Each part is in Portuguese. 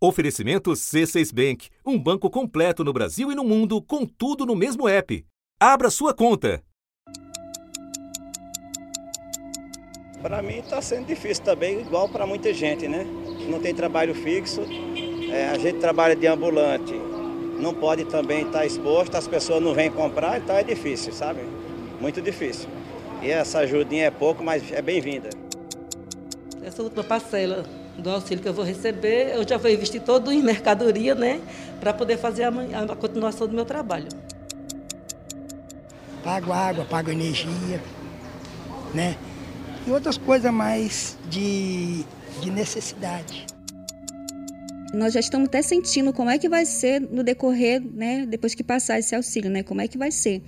Oferecimento C6 Bank, um banco completo no Brasil e no mundo, com tudo no mesmo app. Abra sua conta. Para mim está sendo difícil também, igual para muita gente, né? Não tem trabalho fixo, é, a gente trabalha de ambulante, não pode também estar tá exposto, as pessoas não vêm comprar, então é difícil, sabe? Muito difícil. E essa ajudinha é pouco, mas é bem-vinda. Essa última parcela do auxílio que eu vou receber, eu já vou investir todo em mercadoria, né? Para poder fazer a, a continuação do meu trabalho. Pago água, pago energia, né? E outras coisas mais de, de necessidade. Nós já estamos até sentindo como é que vai ser no decorrer, né? Depois que passar esse auxílio, né? Como é que vai ser.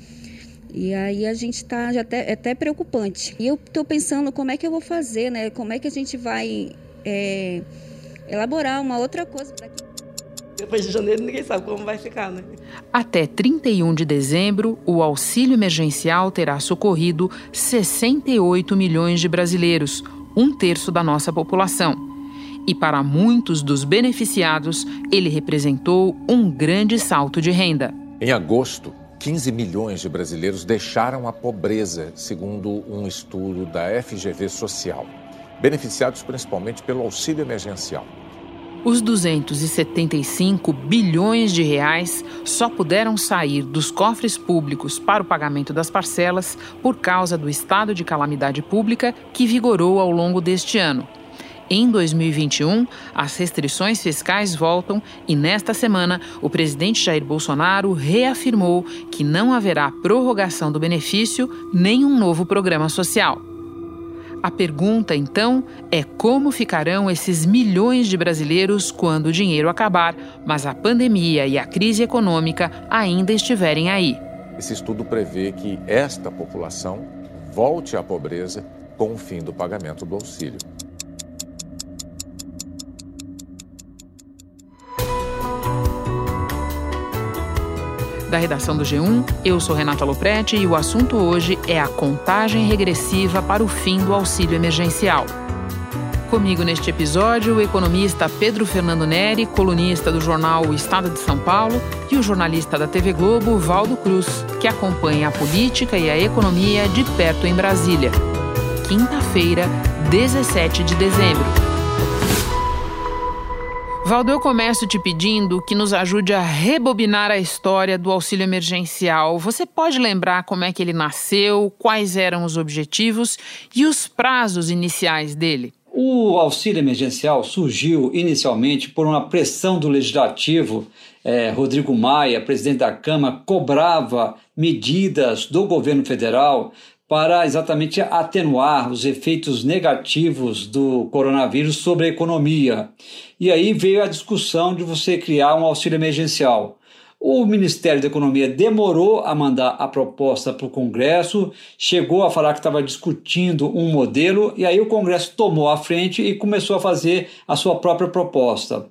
E aí a gente está já até, é até preocupante. E eu estou pensando como é que eu vou fazer, né? Como é que a gente vai é, elaborar uma outra coisa para que depois de janeiro ninguém sabe como vai ficar, né? Até 31 de dezembro, o auxílio emergencial terá socorrido 68 milhões de brasileiros, um terço da nossa população. E para muitos dos beneficiados, ele representou um grande salto de renda. Em agosto, 15 milhões de brasileiros deixaram a pobreza, segundo um estudo da FGV Social beneficiados principalmente pelo auxílio emergencial. Os 275 bilhões de reais só puderam sair dos cofres públicos para o pagamento das parcelas por causa do estado de calamidade pública que vigorou ao longo deste ano. Em 2021, as restrições fiscais voltam e, nesta semana, o presidente Jair Bolsonaro reafirmou que não haverá prorrogação do benefício nem um novo programa social. A pergunta, então, é como ficarão esses milhões de brasileiros quando o dinheiro acabar, mas a pandemia e a crise econômica ainda estiverem aí. Esse estudo prevê que esta população volte à pobreza com o fim do pagamento do auxílio. Da redação do G1. Eu sou Renata Loprete e o assunto hoje é a contagem regressiva para o fim do auxílio emergencial. Comigo neste episódio, o economista Pedro Fernando Neri, colunista do jornal O Estado de São Paulo, e o jornalista da TV Globo, Valdo Cruz, que acompanha a política e a economia de perto em Brasília. Quinta-feira, 17 de dezembro. Valdo, eu começo te pedindo que nos ajude a rebobinar a história do auxílio emergencial. Você pode lembrar como é que ele nasceu, quais eram os objetivos e os prazos iniciais dele? O auxílio emergencial surgiu inicialmente por uma pressão do legislativo. É, Rodrigo Maia, presidente da Câmara, cobrava medidas do governo federal para exatamente atenuar os efeitos negativos do coronavírus sobre a economia. E aí veio a discussão de você criar um auxílio emergencial. O Ministério da Economia demorou a mandar a proposta para o Congresso, chegou a falar que estava discutindo um modelo, e aí o Congresso tomou a frente e começou a fazer a sua própria proposta.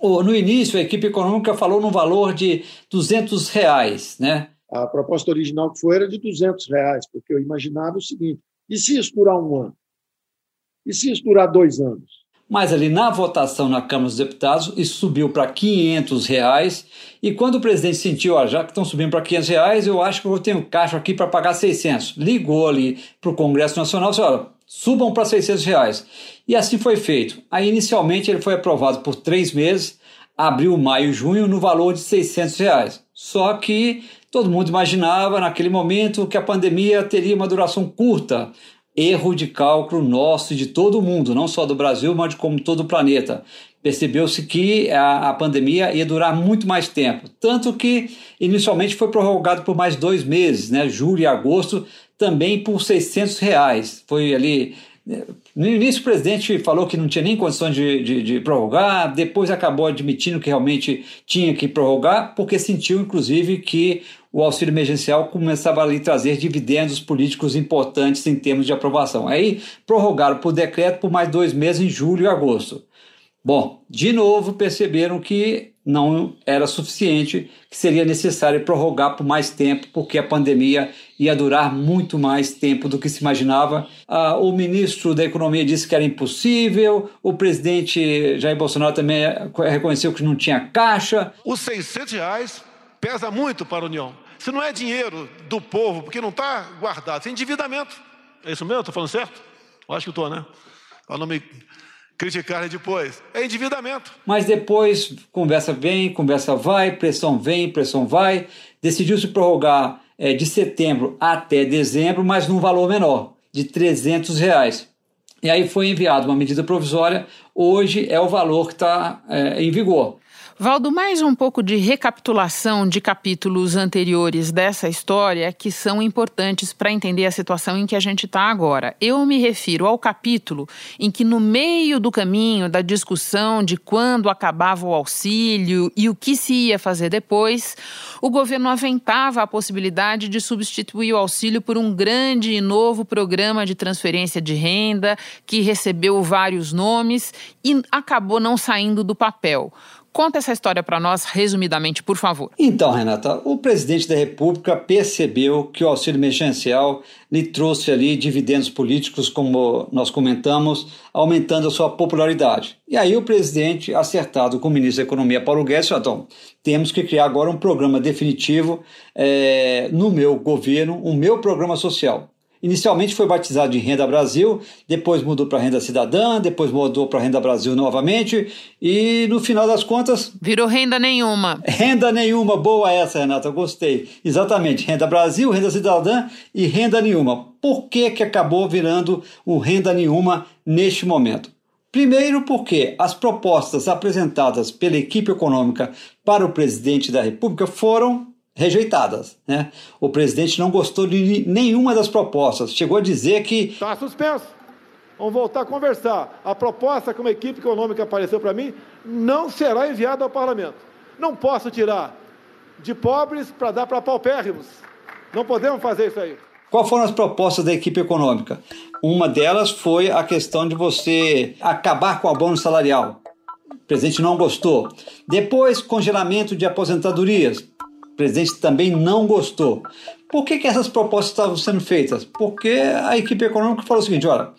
No início, a equipe econômica falou no valor de 200 reais, né? A proposta original que foi era de 200 reais, porque eu imaginava o seguinte: e se isso durar um ano? E se isso durar dois anos? Mas ali na votação na Câmara dos Deputados, isso subiu para 500 reais. E quando o presidente sentiu, ó, já que estão subindo para 500 reais, eu acho que eu tenho caixa aqui para pagar 600. Ligou ali para o Congresso Nacional e disse, olha, subam para 600 reais. E assim foi feito. Aí, inicialmente, ele foi aprovado por três meses, abril, maio, junho, no valor de 600 reais. Só que Todo mundo imaginava naquele momento que a pandemia teria uma duração curta. Erro de cálculo nosso e de todo mundo, não só do Brasil, mas de como todo o planeta. Percebeu-se que a, a, pandemia ia durar muito mais tempo. Tanto que inicialmente foi prorrogado por mais dois meses, né? julho e agosto, também por 600 reais. Foi ali no início, o presidente falou que não tinha nem condições de, de, de, prorrogar, depois acabou admitindo que realmente tinha que prorrogar, porque sentiu, inclusive, que o auxílio emergencial começava a lhe trazer dividendos políticos importantes em termos de aprovação. Aí prorrogaram por decreto por mais dois meses, em julho e agosto. Bom, de novo perceberam que não era suficiente, que seria necessário prorrogar por mais tempo, porque a pandemia ia durar muito mais tempo do que se imaginava. Ah, o ministro da Economia disse que era impossível, o presidente Jair Bolsonaro também reconheceu que não tinha caixa. Os 600 reais pesa muito para a União. Se não é dinheiro do povo, porque não está guardado, é endividamento. É isso mesmo? Estou falando certo? Eu acho que estou, né? Para não me criticar depois. É endividamento. Mas depois, conversa vem, conversa vai, pressão vem, pressão vai. Decidiu-se prorrogar é, de setembro até dezembro, mas num valor menor, de 300 reais. E aí foi enviada uma medida provisória, hoje é o valor que está é, em vigor. Valdo, mais um pouco de recapitulação de capítulos anteriores dessa história que são importantes para entender a situação em que a gente está agora. Eu me refiro ao capítulo em que, no meio do caminho da discussão de quando acabava o auxílio e o que se ia fazer depois, o governo aventava a possibilidade de substituir o auxílio por um grande e novo programa de transferência de renda que recebeu vários nomes e acabou não saindo do papel. Conta essa história para nós, resumidamente, por favor. Então, Renata, o presidente da República percebeu que o auxílio emergencial lhe trouxe ali dividendos políticos, como nós comentamos, aumentando a sua popularidade. E aí o presidente, acertado com o ministro da Economia, Paulo Guedes, então, temos que criar agora um programa definitivo é, no meu governo, o meu programa social. Inicialmente foi batizado de Renda Brasil, depois mudou para Renda Cidadã, depois mudou para Renda Brasil novamente e no final das contas. Virou renda nenhuma. Renda nenhuma, boa essa, Renata, gostei. Exatamente, Renda Brasil, Renda Cidadã e Renda Nenhuma. Por que, que acabou virando o Renda Nenhuma neste momento? Primeiro, porque as propostas apresentadas pela equipe econômica para o presidente da República foram rejeitadas. Né? O presidente não gostou de nenhuma das propostas, chegou a dizer que. Está suspenso. Vamos voltar a conversar. A proposta que uma equipe econômica apareceu para mim não será enviada ao parlamento. Não posso tirar de pobres para dar para paupérrimos. Não podemos fazer isso aí. Quais foram as propostas da equipe econômica? Uma delas foi a questão de você acabar com o abono salarial. O presidente não gostou. Depois, congelamento de aposentadorias presidente também não gostou. Por que, que essas propostas estavam sendo feitas? Porque a equipe econômica falou o seguinte: olha,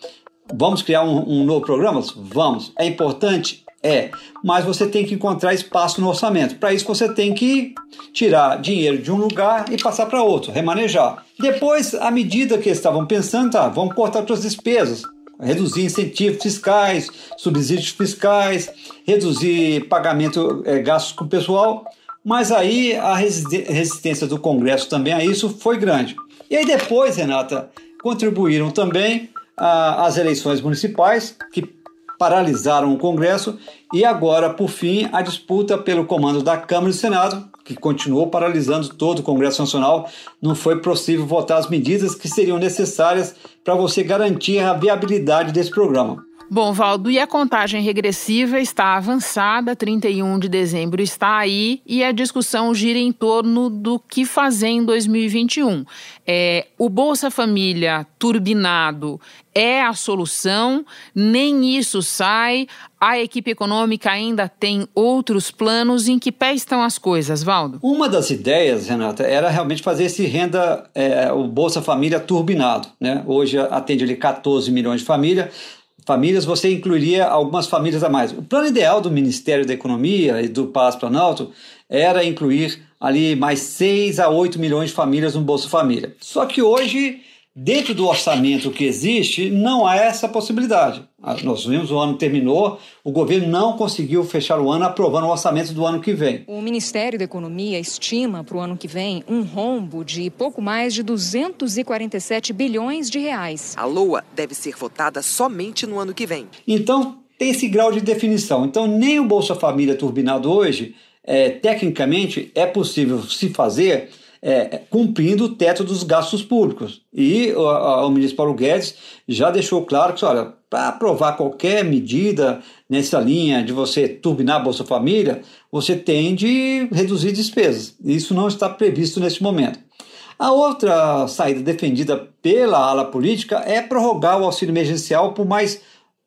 vamos criar um, um novo programa? Vamos. É importante? É, mas você tem que encontrar espaço no orçamento. Para isso, você tem que tirar dinheiro de um lugar e passar para outro, remanejar. Depois, à medida que eles estavam pensando, tá, vamos cortar outras despesas, reduzir incentivos fiscais, subsídios fiscais, reduzir pagamento, é, gastos com o pessoal. Mas aí a resistência do Congresso também a isso foi grande. E aí depois, Renata, contribuíram também ah, as eleições municipais, que paralisaram o Congresso, e agora, por fim, a disputa pelo comando da Câmara e do Senado, que continuou paralisando todo o Congresso Nacional. Não foi possível votar as medidas que seriam necessárias para você garantir a viabilidade desse programa. Bom, Valdo, e a contagem regressiva está avançada, 31 de dezembro está aí e a discussão gira em torno do que fazer em 2021. É, o Bolsa Família turbinado é a solução, nem isso sai. A equipe econômica ainda tem outros planos. Em que pé estão as coisas, Valdo? Uma das ideias, Renata, era realmente fazer esse renda, é, o Bolsa Família turbinado. Né? Hoje atende ali 14 milhões de famílias famílias, você incluiria algumas famílias a mais. O plano ideal do Ministério da Economia e do Palácio Planalto era incluir ali mais 6 a 8 milhões de famílias no Bolsa Família. Só que hoje Dentro do orçamento que existe, não há essa possibilidade. Ah, nós vimos o ano terminou, o governo não conseguiu fechar o ano aprovando o orçamento do ano que vem. O Ministério da Economia estima para o ano que vem um rombo de pouco mais de 247 bilhões de reais. A LOA deve ser votada somente no ano que vem. Então, tem esse grau de definição. Então, nem o Bolsa Família turbinado hoje, é, tecnicamente, é possível se fazer é, cumprindo o teto dos gastos públicos. E o, o, ministro Paulo Guedes já deixou claro que, olha, para aprovar qualquer medida nessa linha de você turbinar a Bolsa Família, você tem de reduzir despesas. Isso não está previsto nesse momento. A outra saída defendida pela ala política é prorrogar o auxílio emergencial por mais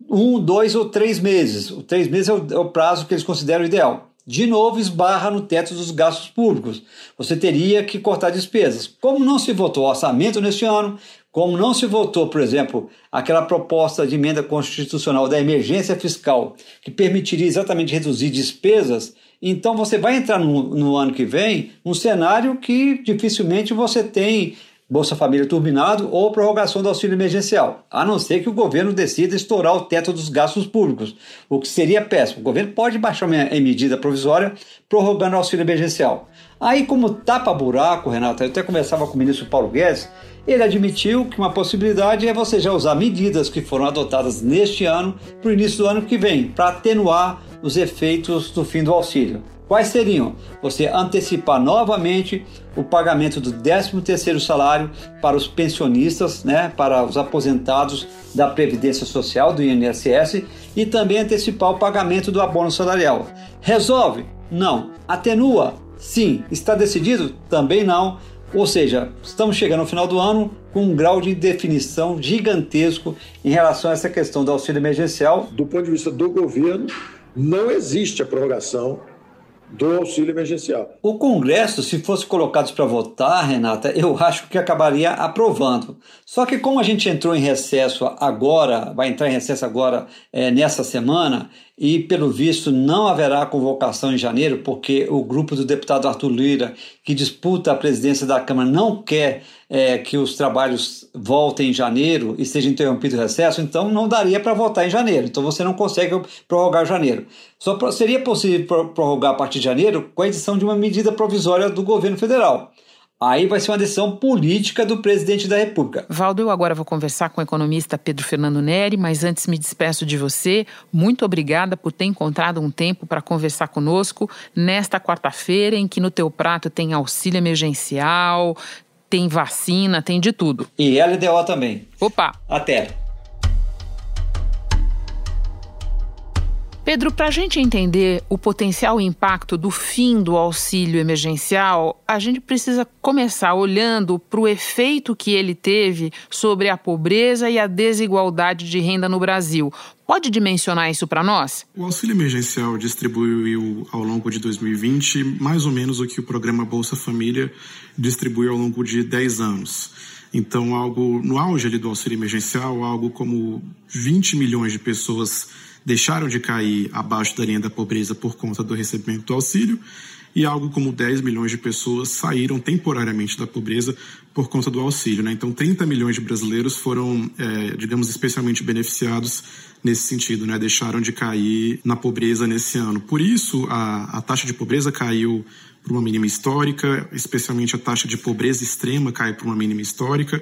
um, dois ou três meses. O três meses é o, é o prazo que eles consideram ideal. De novo, esbarra no teto dos gastos públicos. Você teria que cortar despesas. Como não se votou orçamento neste ano, como não se votou, por exemplo, aquela proposta de emenda constitucional da emergência fiscal, que permitiria exatamente reduzir despesas, então você vai entrar no, no ano que vem num cenário que dificilmente você tem Bolsa Família turbinado ou prorrogação do auxílio emergencial, a não ser que o governo decida estourar o teto dos gastos públicos, o que seria péssimo. O governo pode baixar uma medida provisória prorrogando o auxílio emergencial. Aí, como tapa-buraco, Renato, eu até conversava com o ministro Paulo Guedes, ele admitiu que uma possibilidade é você já usar medidas que foram adotadas neste ano para o início do ano que vem, para atenuar os efeitos do fim do auxílio. Quais seriam? Você antecipar novamente o pagamento do 13º salário para os pensionistas, né, para os aposentados da Previdência Social, do INSS, e também antecipar o pagamento do abono salarial. Resolve? Não. Atenua? Sim. Está decidido? Também não. Ou seja, estamos chegando ao final do ano com um grau de indefinição gigantesco em relação a essa questão do auxílio emergencial. Do ponto de vista do governo, não existe a prorrogação do auxílio emergencial. O Congresso, se fosse colocado para votar, Renata, eu acho que acabaria aprovando. Só que como a gente entrou em recesso agora, vai entrar em recesso agora é, nessa semana, e, pelo visto, não haverá convocação em janeiro, porque o grupo do deputado Arthur Lira, que disputa a presidência da Câmara, não quer é, que os trabalhos voltem em janeiro e seja interrompido o recesso, então não daria para votar em janeiro. Então você não consegue prorrogar janeiro. Só seria possível prorrogar a partir de janeiro com a edição de uma medida provisória do governo federal. Aí vai ser uma decisão política do presidente da República. Valdo, eu agora vou conversar com o economista Pedro Fernando Neri, mas antes me despeço de você. Muito obrigada por ter encontrado um tempo para conversar conosco nesta quarta-feira, em que no teu prato tem auxílio emergencial, tem vacina, tem de tudo. E LDO também. Opa! Até! Pedro, para a gente entender o potencial impacto do fim do auxílio emergencial, a gente precisa começar olhando para o efeito que ele teve sobre a pobreza e a desigualdade de renda no Brasil. Pode dimensionar isso para nós? O auxílio emergencial distribuiu ao longo de 2020 mais ou menos o que o programa Bolsa Família distribuiu ao longo de 10 anos. Então, algo no auge do auxílio emergencial, algo como 20 milhões de pessoas deixaram de cair abaixo da linha da pobreza por conta do recebimento do auxílio e algo como 10 milhões de pessoas saíram temporariamente da pobreza por conta do auxílio. Né? Então, 30 milhões de brasileiros foram, é, digamos, especialmente beneficiados nesse sentido, né? deixaram de cair na pobreza nesse ano. Por isso, a, a taxa de pobreza caiu para uma mínima histórica, especialmente a taxa de pobreza extrema cai para uma mínima histórica.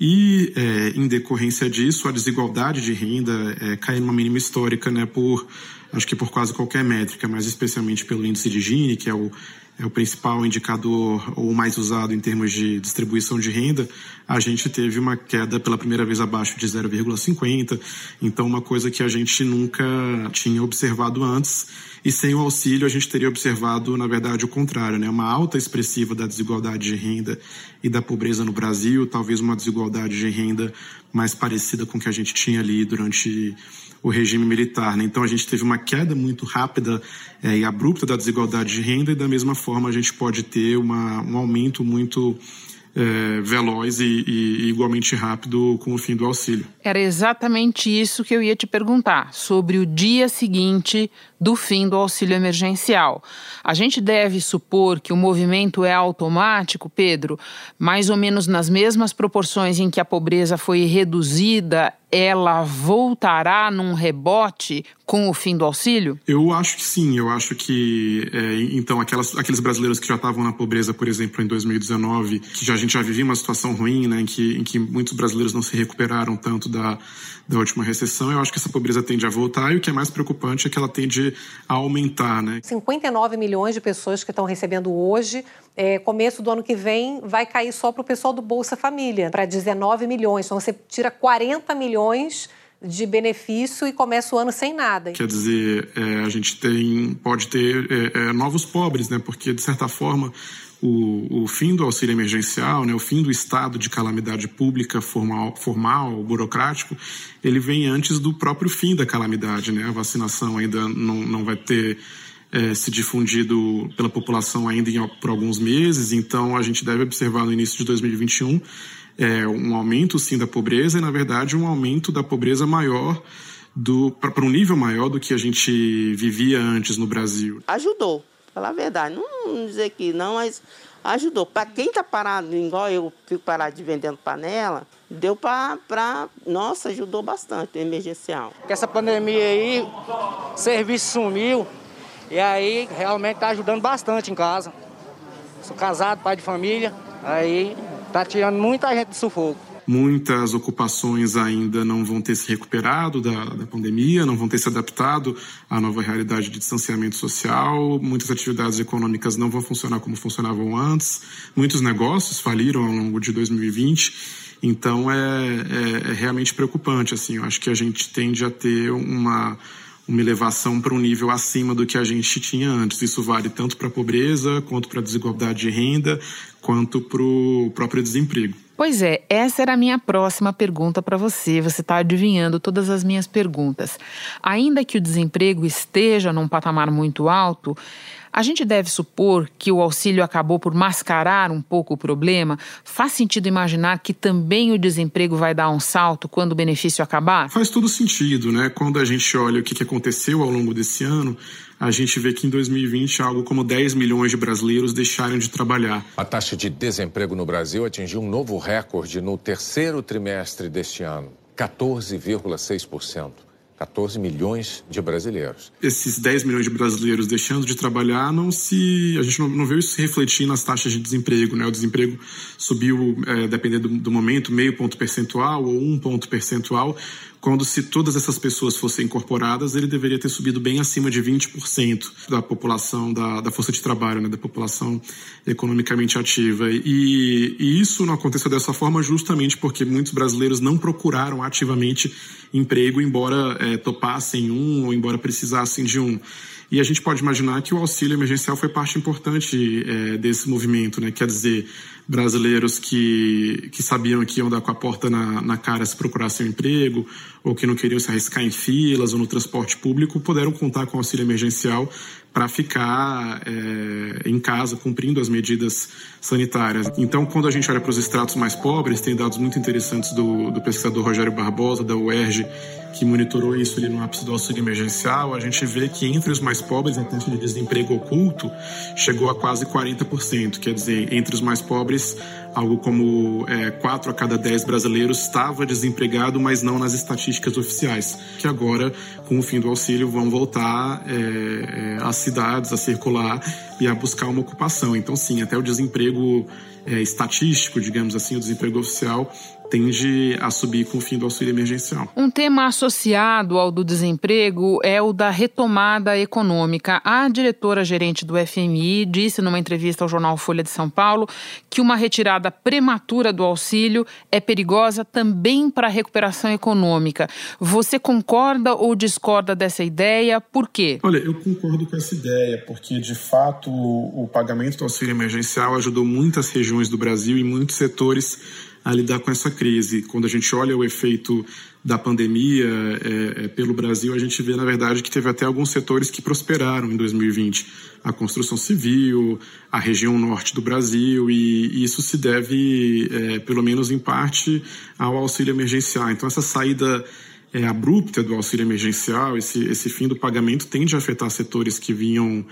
E, é, em decorrência disso, a desigualdade de renda é, cai numa mínima histórica, né, por, acho que por quase qualquer métrica, mas especialmente pelo índice de Gini, que é o, é o principal indicador ou mais usado em termos de distribuição de renda, a gente teve uma queda pela primeira vez abaixo de 0,50. Então, uma coisa que a gente nunca tinha observado antes. E sem o auxílio, a gente teria observado, na verdade, o contrário, né? Uma alta expressiva da desigualdade de renda e da pobreza no Brasil, talvez uma desigualdade de renda mais parecida com o que a gente tinha ali durante o regime militar. Né? Então a gente teve uma queda muito rápida é, e abrupta da desigualdade de renda e da mesma forma a gente pode ter uma, um aumento muito é, veloz e, e, igualmente rápido com o fim do auxílio. Era exatamente isso que eu ia te perguntar, sobre o dia seguinte do fim do auxílio emergencial. A gente deve supor que o movimento é automático, Pedro, mais ou menos nas mesmas proporções em que a pobreza foi reduzida, ela voltará num rebote com o fim do auxílio? Eu acho que sim. Eu acho que, é, então, aquelas, aqueles brasileiros que já estavam na pobreza, por exemplo, em 2019, que já, a gente já vivia uma situação ruim, né, em que, em que muitos brasileiros não se recuperaram tanto da, da última recessão, eu acho que essa pobreza tende a voltar e o que é mais preocupante é que ela tende a aumentar. Né? 59 milhões de pessoas que estão recebendo hoje, é, começo do ano que vem vai cair só para o pessoal do Bolsa Família, para 19 milhões. Então você tira 40 milhões de benefício e começa o ano sem nada. Quer dizer, é, a gente tem, pode ter é, é, novos pobres, né? Porque, de certa forma, o, o, fim do auxílio emergencial, né, o fim do estado de calamidade pública formal, formal, burocrático, ele vem antes do próprio fim da calamidade. Né? A vacinação ainda não, não vai ter é, se difundido pela população ainda em, por alguns meses, então a gente deve observar no início de 2021 é, um aumento sim da pobreza e, na verdade, um aumento da pobreza maior para um nível maior do que a gente vivia antes no Brasil. Ajudou, falar a verdade. Não dizer que não, mas ajudou. Para quem está parado, igual eu fico parado de vendendo panela, deu para. Nossa, ajudou bastante, emergencial. Com essa pandemia aí, o serviço sumiu e aí realmente está ajudando bastante em casa. Sou casado, pai de família, aí Está tirando muita gente do sufoco. Muitas ocupações ainda não vão ter se recuperado da, da pandemia, não vão ter se adaptado à nova realidade de distanciamento social, muitas atividades econômicas não vão funcionar como funcionavam antes, muitos negócios faliram ao longo de 2020. Então é, é, é realmente preocupante. Assim, eu acho que a gente tende a ter uma uma elevação para um nível acima do que a gente tinha antes. Isso vale tanto para a pobreza, quanto para a desigualdade de renda, quanto para o próprio desemprego. Pois é, essa era a minha próxima pergunta para você. Você está adivinhando todas as minhas perguntas. Ainda que o desemprego esteja num patamar muito alto, a gente deve supor que o auxílio acabou por mascarar um pouco o problema? Faz sentido imaginar que também o desemprego vai dar um salto quando o benefício acabar? Faz todo sentido, né? Quando a gente olha o que aconteceu ao longo desse ano, a gente vê que em 2020 algo como 10 milhões de brasileiros deixaram de trabalhar. A taxa de desemprego no Brasil atingiu um novo recorde no terceiro trimestre deste ano, 14,6%. 14 milhões de brasileiros. Esses 10 milhões de brasileiros deixando de trabalhar, não se a gente não, não viu isso se refletir nas taxas de desemprego. Né? O desemprego subiu, é, dependendo do, do momento, meio ponto percentual ou um ponto percentual, quando se todas essas pessoas fossem incorporadas, ele deveria ter subido bem acima de 20% da população, da, da força de trabalho, né, da população economicamente ativa. E, e isso não aconteceu dessa forma justamente porque muitos brasileiros não procuraram ativamente emprego, embora é, topassem um ou embora precisassem de um. E a gente pode imaginar que o auxílio emergencial foi parte importante é, desse movimento, né? Quer dizer, brasileiros que, que sabiam que iam dar com a porta na, na cara se procurassem um emprego, ou que não queriam se arriscar em filas ou no transporte público, puderam contar com auxílio emergencial para ficar é, em casa cumprindo as medidas sanitárias. Então, quando a gente olha para os estratos mais pobres, tem dados muito interessantes do, do pesquisador Rogério Barbosa, da UERJ, que monitorou isso ali no ápice do auxílio emergencial, a gente vê que entre os mais pobres a taxa de desemprego oculto chegou a quase 40%. Quer dizer, entre os mais pobres, this algo como é, 4 a cada 10 brasileiros estava desempregado, mas não nas estatísticas oficiais, que agora, com o fim do auxílio, vão voltar é, é, às cidades a circular e a buscar uma ocupação. Então, sim, até o desemprego é, estatístico, digamos assim, o desemprego oficial, tende a subir com o fim do auxílio emergencial. Um tema associado ao do desemprego é o da retomada econômica. A diretora-gerente do FMI disse numa entrevista ao jornal Folha de São Paulo que uma retirada prematura do auxílio é perigosa também para a recuperação econômica. Você concorda ou discorda dessa ideia? Por quê? Olha, eu concordo com essa ideia, porque de fato o pagamento do auxílio emergencial ajudou muitas regiões do Brasil e muitos setores a lidar com essa crise. Quando a gente olha o efeito da pandemia é, é, pelo Brasil, a gente vê, na verdade, que teve até alguns setores que prosperaram em 2020. A construção civil, a região norte do Brasil, e, e isso se deve, é, pelo menos em parte, ao auxílio emergencial. Então, essa saída é, abrupta do auxílio emergencial, esse, esse fim do pagamento tende a afetar setores que vinham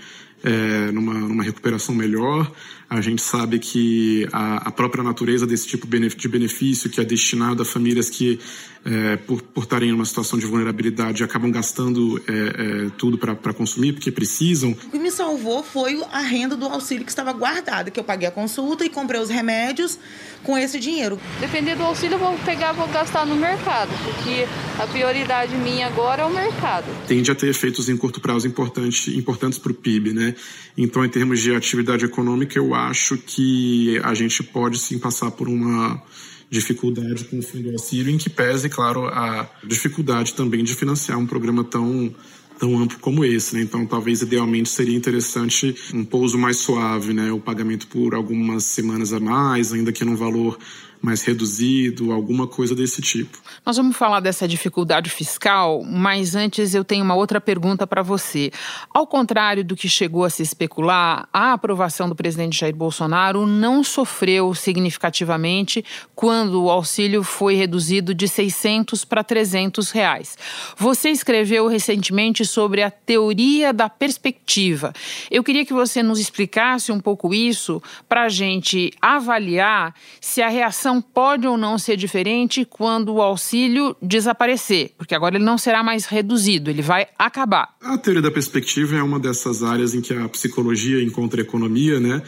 é, numa, numa recuperação melhor. A gente sabe que a, a própria natureza desse tipo de benefício, que é destinado a famílias que, é, por, estarem em uma situação de vulnerabilidade, acabam gastando é, é tudo para consumir, porque precisam. O que me salvou foi a renda do auxílio que estava guardada, que eu paguei a consulta e comprei os remédios com esse dinheiro. Depender do auxílio, eu vou pegar vou gastar no mercado, porque a prioridade minha agora é o mercado. Tende a ter efeitos em curto prazo importante, importantes para o PIB, né? Então, em termos de atividade econômica, eu acho que a gente pode sim passar por uma dificuldade com o fim do auxílio, em que pese, claro, a dificuldade também de financiar um programa tão tão amplo como esse, né? Então, talvez idealmente seria interessante um pouso mais suave, né? O pagamento por algumas semanas a mais, ainda que num valor mais reduzido, alguma coisa desse tipo. Nós vamos falar dessa dificuldade fiscal, mas antes eu tenho uma outra pergunta para você. Ao contrário do que chegou a se especular, a aprovação do presidente Jair Bolsonaro não sofreu significativamente quando o auxílio foi reduzido de 600 para 300 reais. Você escreveu recentemente sobre a teoria da perspectiva. Eu queria que você nos explicasse um pouco isso para a gente avaliar se a reação pode ou não ser diferente quando o auxílio desaparecer, porque agora ele não será mais reduzido, ele vai acabar. A teoria da perspectiva é uma dessas áreas em que a psicologia encontra a economia, né?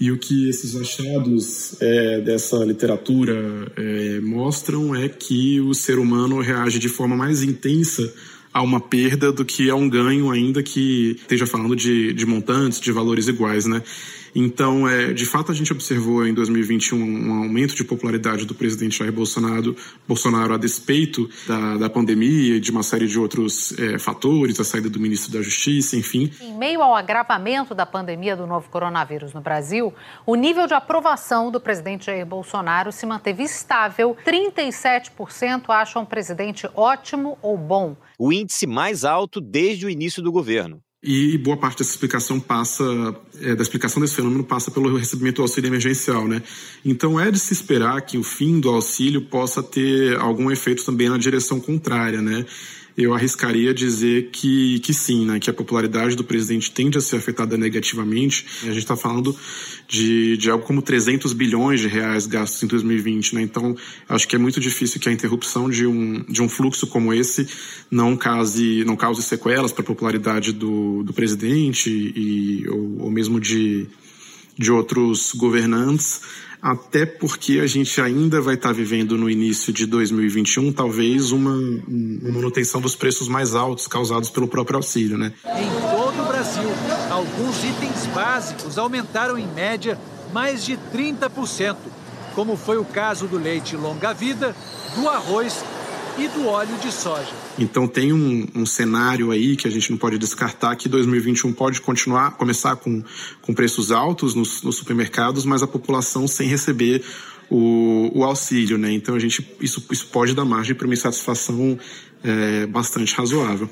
E o que esses achados é, dessa literatura é, mostram é que o ser humano reage de forma mais intensa a uma perda do que a um ganho, ainda que esteja falando de, de montantes, de valores iguais, né? Então, é, de fato, a gente observou em 2021 um aumento de popularidade do presidente Jair Bolsonaro, Bolsonaro a despeito da, da pandemia e de uma série de outros é, fatores, a saída do ministro da Justiça, enfim. Em meio ao agravamento da pandemia do novo coronavírus no Brasil, o nível de aprovação do presidente Jair Bolsonaro se manteve estável. 37% acham o presidente ótimo ou bom. O índice mais alto desde o início do governo. E boa parte dessa explicação passa, é, da explicação desse fenômeno passa pelo recebimento do auxílio emergencial, né? Então é de se esperar que o fim do auxílio possa ter algum efeito também na direção contrária, né? Eu arriscaria dizer que, que sim, né? que a popularidade do presidente tende a ser afetada negativamente. A gente está falando de, de algo como 300 bilhões de reais gastos em 2020. Né? Então, acho que é muito difícil que a interrupção de um, de um fluxo como esse não cause, não cause sequelas para a popularidade do, do presidente e, ou, ou mesmo de, de outros governantes até porque a gente ainda vai estar vivendo no início de 2021 talvez uma, uma manutenção dos preços mais altos causados pelo próprio auxílio, né? Em todo o Brasil, alguns itens básicos aumentaram em média mais de 30%, como foi o caso do leite longa-vida, do arroz e do óleo de soja. Então tem um, um, cenário aí que a gente não pode descartar que 2021 pode continuar, começar com, com preços altos nos, nos supermercados, mas a população sem receber o, o, auxílio, né? Então a gente isso, isso pode dar margem para uma insatisfação é, bastante razoável.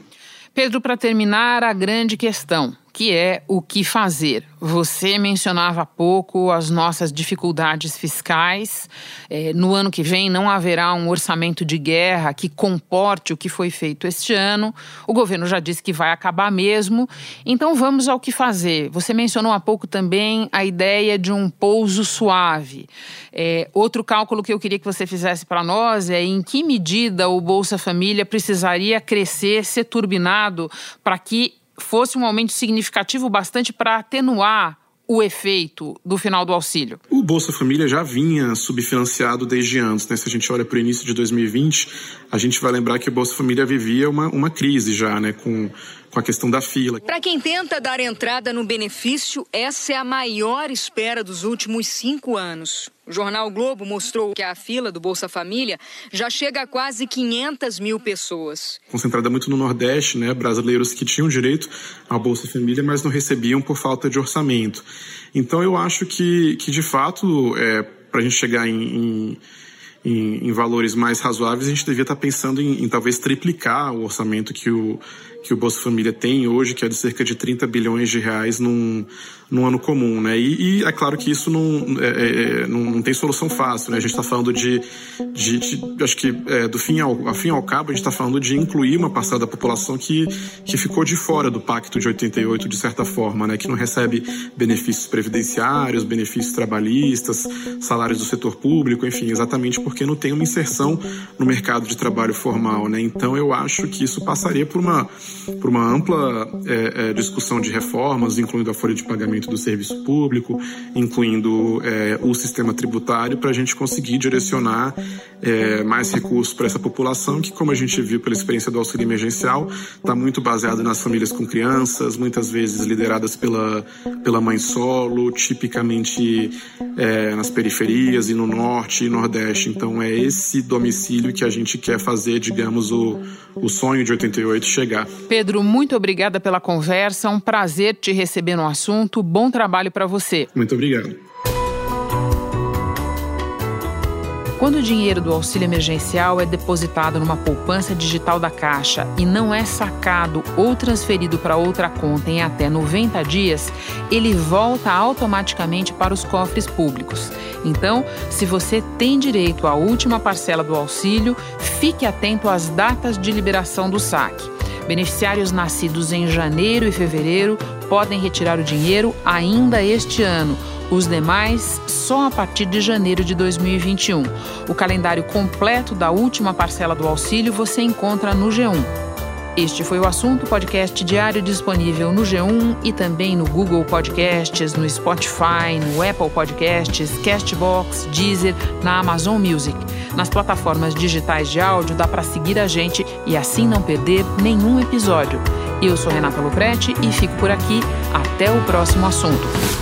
Pedro, para terminar, a grande questão que é o que fazer. Você mencionava há pouco as nossas dificuldades fiscais. É, no ano que vem não haverá um orçamento de guerra que comporte o que foi feito este ano. O governo já disse que vai acabar mesmo. Então vamos ao que fazer. Você mencionou há pouco também a ideia de um pouso suave. É, outro cálculo que eu queria que você fizesse para nós é em que medida o Bolsa Família precisaria crescer, ser turbinado para que fosse um aumento significativo bastante para atenuar o efeito do final do auxílio? O Bolsa Família já vinha subfinanciado desde antes. Né? Se a gente olha para o início de 2020, a gente vai lembrar que o Bolsa Família vivia uma, uma crise já, né? com, com a questão da fila. Para quem tenta dar entrada no benefício, essa é a maior espera dos últimos cinco anos. O jornal Globo mostrou que a fila do Bolsa Família já chega a quase 500 mil pessoas. Concentrada muito no Nordeste, né? Brasileiros que tinham direito ao Bolsa Família, mas não recebiam por falta de orçamento. Então eu acho que, que de fato, é, para a gente chegar em, em em, em, valores mais razoáveis, a gente devia estar pensando em, em, talvez triplicar o orçamento que o, que o Bolsa Família tem hoje, que é de cerca de 30 bilhões de reais num, num ano comum, né? E, e é claro que isso não, é, é, é não, não, tem solução fácil, né? A gente está falando de, de, de, acho que é, do fim ao, ao fim ao cabo, a gente está falando de incluir uma parcela da população que, que ficou de fora do Pacto de 88, de certa forma, né? Que não recebe benefícios previdenciários, benefícios trabalhistas, salários do setor público, enfim, exatamente porque não tem uma inserção no mercado de trabalho formal, né? Então eu acho que isso passaria por uma por uma ampla é, é, discussão de reformas, incluindo a folha de pagamento do serviço público, incluindo é, o sistema tributário, para a gente conseguir direcionar é, mais recursos para essa população, que, como a gente viu pela experiência do auxílio emergencial, está muito baseada nas famílias com crianças, muitas vezes lideradas pela, pela mãe solo, tipicamente é, nas periferias e no norte e nordeste. Então, é esse domicílio que a gente quer fazer, digamos, o, o sonho de 88 chegar. Pedro, muito obrigada pela conversa. Um prazer te receber no assunto. Bom trabalho para você. Muito obrigado. Quando o dinheiro do auxílio emergencial é depositado numa poupança digital da Caixa e não é sacado ou transferido para outra conta em até 90 dias, ele volta automaticamente para os cofres públicos. Então, se você tem direito à última parcela do auxílio, fique atento às datas de liberação do saque. Beneficiários nascidos em janeiro e fevereiro podem retirar o dinheiro ainda este ano os demais só a partir de janeiro de 2021. O calendário completo da última parcela do auxílio você encontra no G1. Este foi o assunto podcast diário disponível no G1 e também no Google Podcasts, no Spotify, no Apple Podcasts, Castbox, Deezer, na Amazon Music. Nas plataformas digitais de áudio dá para seguir a gente e assim não perder nenhum episódio. Eu sou Renata Loprete e fico por aqui. Até o próximo assunto.